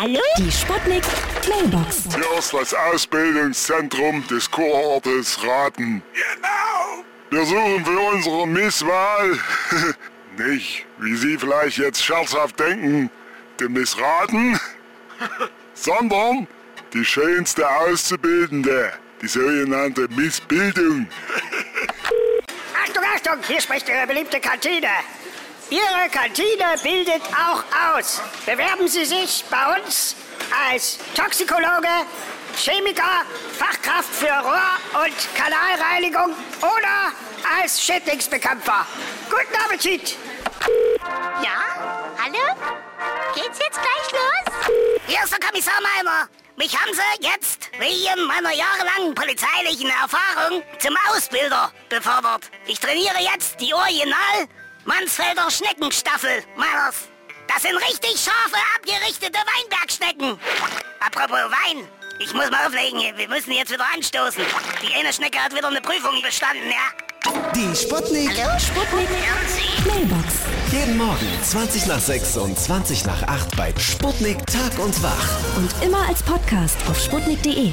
Hallo? Die Sputnik Mailbox. Hier ist das Ausbildungszentrum des Kurortes Raten. Genau. Wir suchen für unsere Misswahl nicht, wie Sie vielleicht jetzt scherzhaft denken, den Missraten, sondern die schönste Auszubildende, die sogenannte Missbildung. Achtung, Achtung, hier spricht Ihre beliebte Kantine. Ihre Kantine bildet auch aus. Bewerben Sie sich bei uns als Toxikologe, Chemiker, Fachkraft für Rohr- und Kanalreinigung oder als Schädlingsbekämpfer. Guten Appetit! Ja? Hallo? Geht's jetzt gleich los? Hier ist der Kommissar Meiner. Mich haben Sie jetzt wegen meiner jahrelangen polizeilichen Erfahrung zum Ausbilder befördert. Ich trainiere jetzt die Original Mansfelder Schneckenstaffel meines. Das sind richtig scharfe, abgerichtete Weinbergschnecken. Apropos Wein, ich muss mal auflegen. Wir müssen jetzt wieder anstoßen. Die eine Schnecke hat wieder eine Prüfung bestanden, ja? Die Sputnik. Sputnik Mailbox. Jeden Morgen 20 nach 6 und 20 nach 8 bei Sputnik Tag und Wach. Und immer als Podcast auf sputnik.de.